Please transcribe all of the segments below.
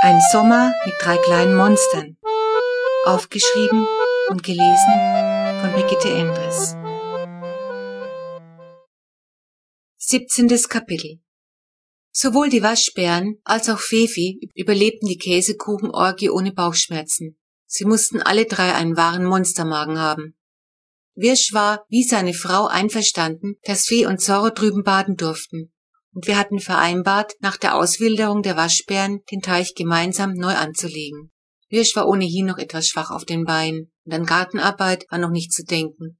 Ein Sommer mit drei kleinen Monstern. Aufgeschrieben und gelesen von Brigitte Endres. 17. Kapitel Sowohl die Waschbären als auch Fefi überlebten die Käsekuchenorgie ohne Bauchschmerzen. Sie mussten alle drei einen wahren Monstermagen haben. Wirsch war, wie seine Frau, einverstanden, dass Fee und Zorro drüben baden durften und wir hatten vereinbart, nach der Auswilderung der Waschbären den Teich gemeinsam neu anzulegen. Wirsch war ohnehin noch etwas schwach auf den Beinen und an Gartenarbeit war noch nicht zu denken.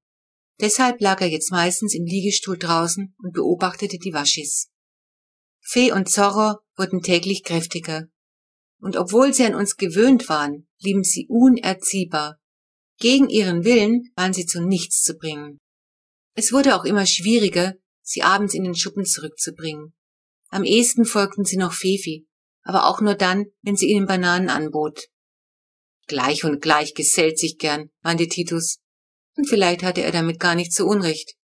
Deshalb lag er jetzt meistens im Liegestuhl draußen und beobachtete die Waschis. Fee und Zorro wurden täglich kräftiger. Und obwohl sie an uns gewöhnt waren, blieben sie unerziehbar. Gegen ihren Willen waren sie zu nichts zu bringen. Es wurde auch immer schwieriger, sie abends in den Schuppen zurückzubringen. Am ehesten folgten sie noch Fefi, aber auch nur dann, wenn sie ihnen Bananen anbot. Gleich und gleich gesellt sich gern, meinte Titus. Und vielleicht hatte er damit gar nicht so Unrecht.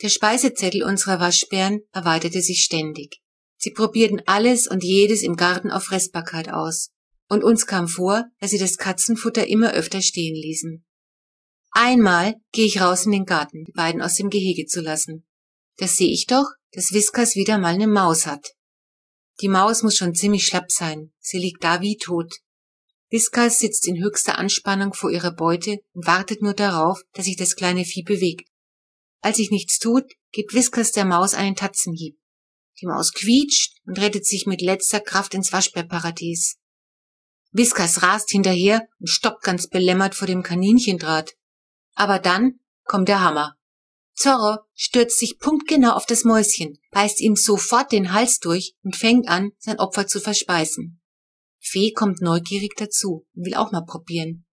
Der Speisezettel unserer Waschbären erweiterte sich ständig. Sie probierten alles und jedes im Garten auf Fressbarkeit aus. Und uns kam vor, dass sie das Katzenfutter immer öfter stehen ließen. Einmal gehe ich raus in den Garten, die beiden aus dem Gehege zu lassen. Das sehe ich doch, dass Whiskas wieder mal eine Maus hat. Die Maus muss schon ziemlich schlapp sein. Sie liegt da wie tot. Whiskas sitzt in höchster Anspannung vor ihrer Beute und wartet nur darauf, dass sich das kleine Vieh bewegt. Als sich nichts tut, gibt Whiskas der Maus einen Tatzenhieb. Die Maus quietscht und rettet sich mit letzter Kraft ins Waschbärparadies. Whiskas rast hinterher und stoppt ganz belämmert vor dem Kaninchendraht. Aber dann kommt der Hammer. Zorro stürzt sich punktgenau auf das Mäuschen, beißt ihm sofort den Hals durch und fängt an, sein Opfer zu verspeisen. Fee kommt neugierig dazu und will auch mal probieren.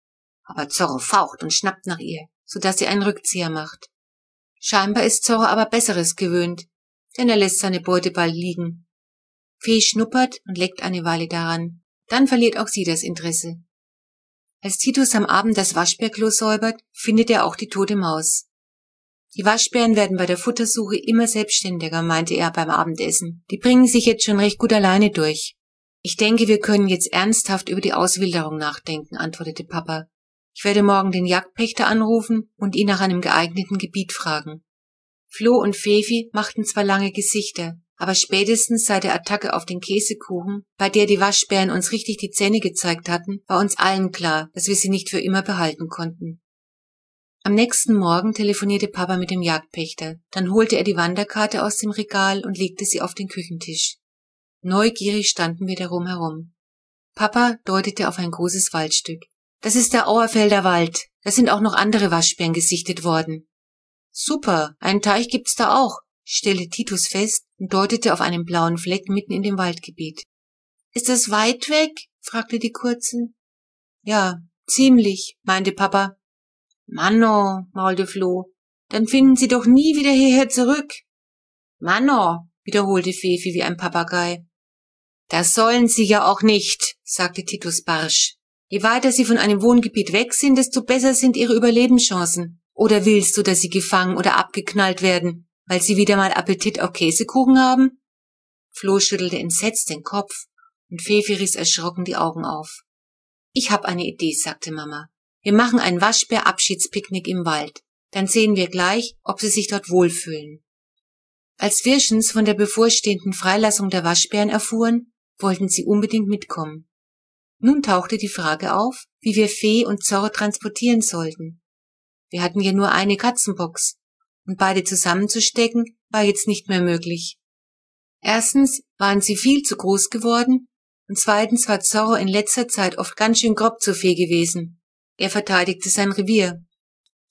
Aber Zorro faucht und schnappt nach ihr, so dass sie einen Rückzieher macht. Scheinbar ist Zorro aber Besseres gewöhnt, denn er lässt seine Beute bald liegen. Fee schnuppert und leckt eine Weile daran. Dann verliert auch sie das Interesse. Als Titus am Abend das Waschbärklo säubert, findet er auch die tote Maus. Die Waschbären werden bei der Futtersuche immer selbstständiger, meinte er beim Abendessen. Die bringen sich jetzt schon recht gut alleine durch. Ich denke, wir können jetzt ernsthaft über die Auswilderung nachdenken, antwortete Papa. Ich werde morgen den Jagdpächter anrufen und ihn nach einem geeigneten Gebiet fragen. Flo und Fefi machten zwar lange Gesichter, aber spätestens seit der Attacke auf den Käsekuchen, bei der die Waschbären uns richtig die Zähne gezeigt hatten, war uns allen klar, dass wir sie nicht für immer behalten konnten. Am nächsten Morgen telefonierte Papa mit dem Jagdpächter. Dann holte er die Wanderkarte aus dem Regal und legte sie auf den Küchentisch. Neugierig standen wir darum herum. Papa deutete auf ein großes Waldstück. Das ist der Auerfelder Wald. Da sind auch noch andere Waschbären gesichtet worden. Super, einen Teich gibt's da auch, stellte Titus fest und deutete auf einen blauen Fleck mitten in dem Waldgebiet. Ist das weit weg? fragte die Kurzen. Ja, ziemlich, meinte Papa Manno, maulte Flo, dann finden Sie doch nie wieder hierher zurück. Manno, wiederholte Fefi wie ein Papagei. Das sollen Sie ja auch nicht, sagte Titus barsch. Je weiter Sie von einem Wohngebiet weg sind, desto besser sind Ihre Überlebenschancen. Oder willst du, dass Sie gefangen oder abgeknallt werden, weil Sie wieder mal Appetit auf Käsekuchen haben? Flo schüttelte entsetzt den Kopf und Fefi riss erschrocken die Augen auf. Ich hab eine Idee, sagte Mama. Wir machen ein Waschbär-Abschiedspicknick im Wald. Dann sehen wir gleich, ob sie sich dort wohlfühlen. Als Wirschens von der bevorstehenden Freilassung der Waschbären erfuhren, wollten sie unbedingt mitkommen. Nun tauchte die Frage auf, wie wir Fee und Zorro transportieren sollten. Wir hatten ja nur eine Katzenbox, und beide zusammenzustecken war jetzt nicht mehr möglich. Erstens waren sie viel zu groß geworden, und zweitens war Zorro in letzter Zeit oft ganz schön grob zu Fee gewesen. Er verteidigte sein Revier.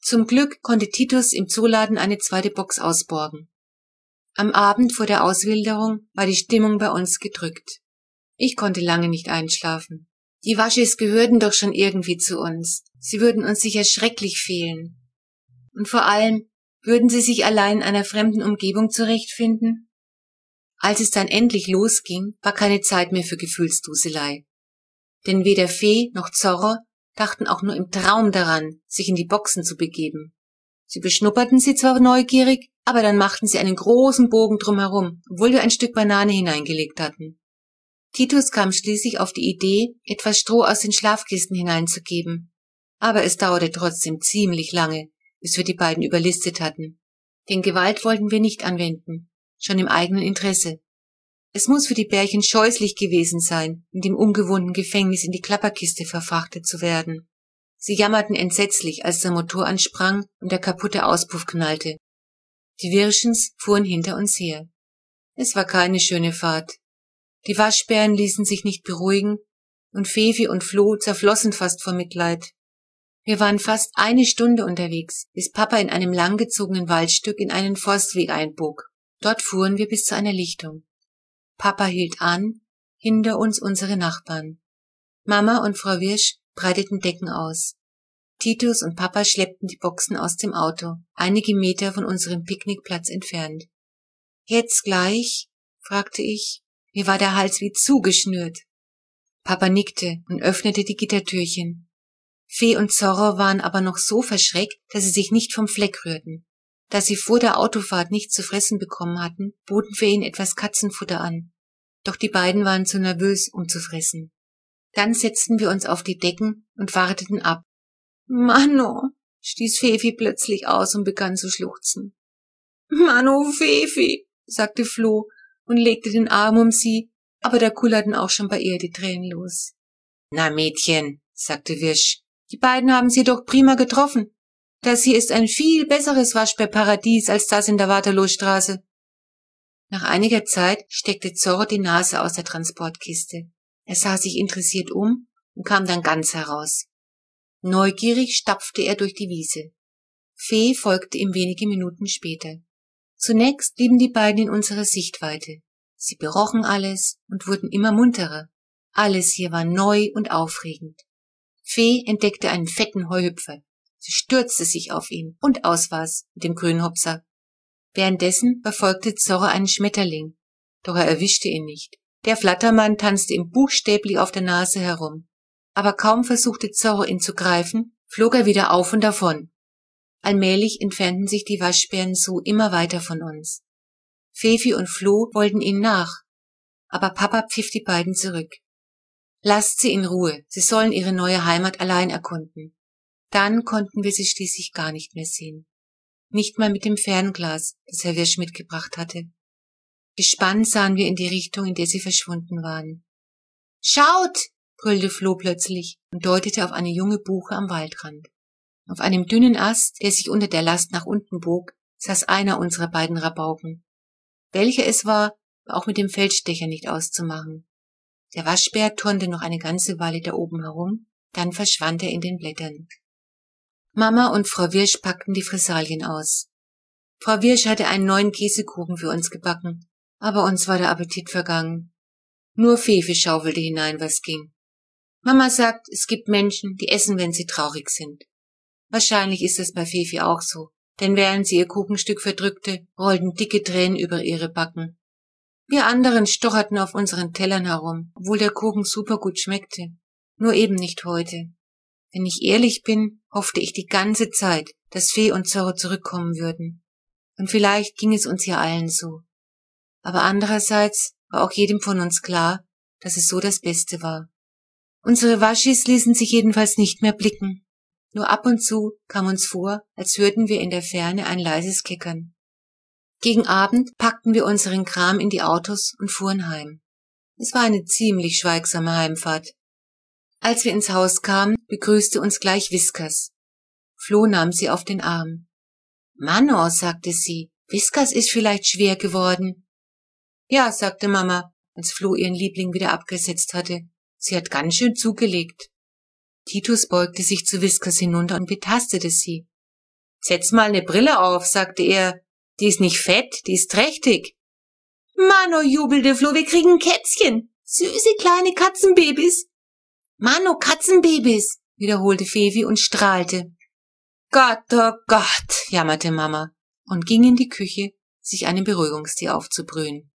Zum Glück konnte Titus im Zooladen eine zweite Box ausborgen. Am Abend vor der Auswilderung war die Stimmung bei uns gedrückt. Ich konnte lange nicht einschlafen. Die Waschis gehörten doch schon irgendwie zu uns. Sie würden uns sicher schrecklich fehlen. Und vor allem, würden sie sich allein in einer fremden Umgebung zurechtfinden? Als es dann endlich losging, war keine Zeit mehr für Gefühlsduselei. Denn weder Fee noch Zorro dachten auch nur im Traum daran, sich in die Boxen zu begeben. Sie beschnupperten sie zwar neugierig, aber dann machten sie einen großen Bogen drumherum, obwohl wir ein Stück Banane hineingelegt hatten. Titus kam schließlich auf die Idee, etwas Stroh aus den Schlafkisten hineinzugeben. Aber es dauerte trotzdem ziemlich lange, bis wir die beiden überlistet hatten. Denn Gewalt wollten wir nicht anwenden, schon im eigenen Interesse. Es muss für die Bärchen scheußlich gewesen sein, in dem ungewohnten Gefängnis in die Klapperkiste verfrachtet zu werden. Sie jammerten entsetzlich, als der Motor ansprang und der kaputte Auspuff knallte. Die Wirschens fuhren hinter uns her. Es war keine schöne Fahrt. Die Waschbären ließen sich nicht beruhigen und Fefi und Flo zerflossen fast vor Mitleid. Wir waren fast eine Stunde unterwegs, bis Papa in einem langgezogenen Waldstück in einen Forstweg einbog. Dort fuhren wir bis zu einer Lichtung. Papa hielt an, hinter uns unsere Nachbarn. Mama und Frau Wirsch breiteten Decken aus. Titus und Papa schleppten die Boxen aus dem Auto, einige Meter von unserem Picknickplatz entfernt. Jetzt gleich? fragte ich. Mir war der Hals wie zugeschnürt. Papa nickte und öffnete die Gittertürchen. Fee und Zorro waren aber noch so verschreckt, dass sie sich nicht vom Fleck rührten. Da sie vor der Autofahrt nichts zu fressen bekommen hatten, boten wir ihnen etwas Katzenfutter an. Doch die beiden waren zu nervös, um zu fressen. Dann setzten wir uns auf die Decken und warteten ab. Mano, stieß Fefi plötzlich aus und begann zu schluchzen. Mano, Fefi, sagte Flo und legte den Arm um sie, aber da kullerten auch schon bei ihr die Tränen los. Na Mädchen, sagte Wirsch, die beiden haben sie doch prima getroffen. Das hier ist ein viel besseres Waschbärparadies als das in der Waterloostraße. Nach einiger Zeit steckte Zorro die Nase aus der Transportkiste. Er sah sich interessiert um und kam dann ganz heraus. Neugierig stapfte er durch die Wiese. Fee folgte ihm wenige Minuten später. Zunächst blieben die beiden in unserer Sichtweite. Sie berochen alles und wurden immer munterer. Alles hier war neu und aufregend. Fee entdeckte einen fetten Heuhüpfer. Sie stürzte sich auf ihn und aus war's mit dem Grünhopser. Währenddessen verfolgte Zorro einen Schmetterling, doch er erwischte ihn nicht. Der Flattermann tanzte ihm buchstäblich auf der Nase herum. Aber kaum versuchte Zorro ihn zu greifen, flog er wieder auf und davon. Allmählich entfernten sich die Waschbären so immer weiter von uns. Fefi und Flo wollten ihnen nach, aber Papa pfiff die beiden zurück. Lasst sie in Ruhe, sie sollen ihre neue Heimat allein erkunden. Dann konnten wir sie schließlich gar nicht mehr sehen. Nicht mal mit dem Fernglas, das Herr Wirsch mitgebracht hatte. Gespannt sahen wir in die Richtung, in der sie verschwunden waren. Schaut! brüllte Flo plötzlich und deutete auf eine junge Buche am Waldrand. Auf einem dünnen Ast, der sich unter der Last nach unten bog, saß einer unserer beiden Rabauken. Welcher es war, war auch mit dem Feldstecher nicht auszumachen. Der Waschbär turnte noch eine ganze Weile da oben herum, dann verschwand er in den Blättern. Mama und Frau Wirsch packten die Fressalien aus. Frau Wirsch hatte einen neuen Käsekuchen für uns gebacken, aber uns war der Appetit vergangen. Nur Fefe schaufelte hinein, was ging. Mama sagt, es gibt Menschen, die essen, wenn sie traurig sind. Wahrscheinlich ist es bei Fefi auch so, denn während sie ihr Kuchenstück verdrückte, rollten dicke Tränen über ihre Backen. Wir anderen stocherten auf unseren Tellern herum, obwohl der Kuchen supergut schmeckte. Nur eben nicht heute. Wenn ich ehrlich bin, hoffte ich die ganze Zeit, dass Fee und Zorro zurückkommen würden. Und vielleicht ging es uns ja allen so. Aber andererseits war auch jedem von uns klar, dass es so das Beste war. Unsere Waschis ließen sich jedenfalls nicht mehr blicken. Nur ab und zu kam uns vor, als hörten wir in der Ferne ein leises Kickern. Gegen Abend packten wir unseren Kram in die Autos und fuhren heim. Es war eine ziemlich schweigsame Heimfahrt. Als wir ins Haus kamen, begrüßte uns gleich Whiskers. Flo nahm sie auf den Arm. Mano, sagte sie, Whiskers ist vielleicht schwer geworden. Ja, sagte Mama, als Flo ihren Liebling wieder abgesetzt hatte. Sie hat ganz schön zugelegt. Titus beugte sich zu Whiskers hinunter und betastete sie. Setz mal ne Brille auf, sagte er. Die ist nicht fett, die ist trächtig. Mano, jubelte Flo, wir kriegen Kätzchen. Süße kleine Katzenbabys. Mano, Katzenbabys, wiederholte Fevi und strahlte. Gott, oh Gott, jammerte Mama und ging in die Küche, sich einen Beruhigungstee aufzubrühen.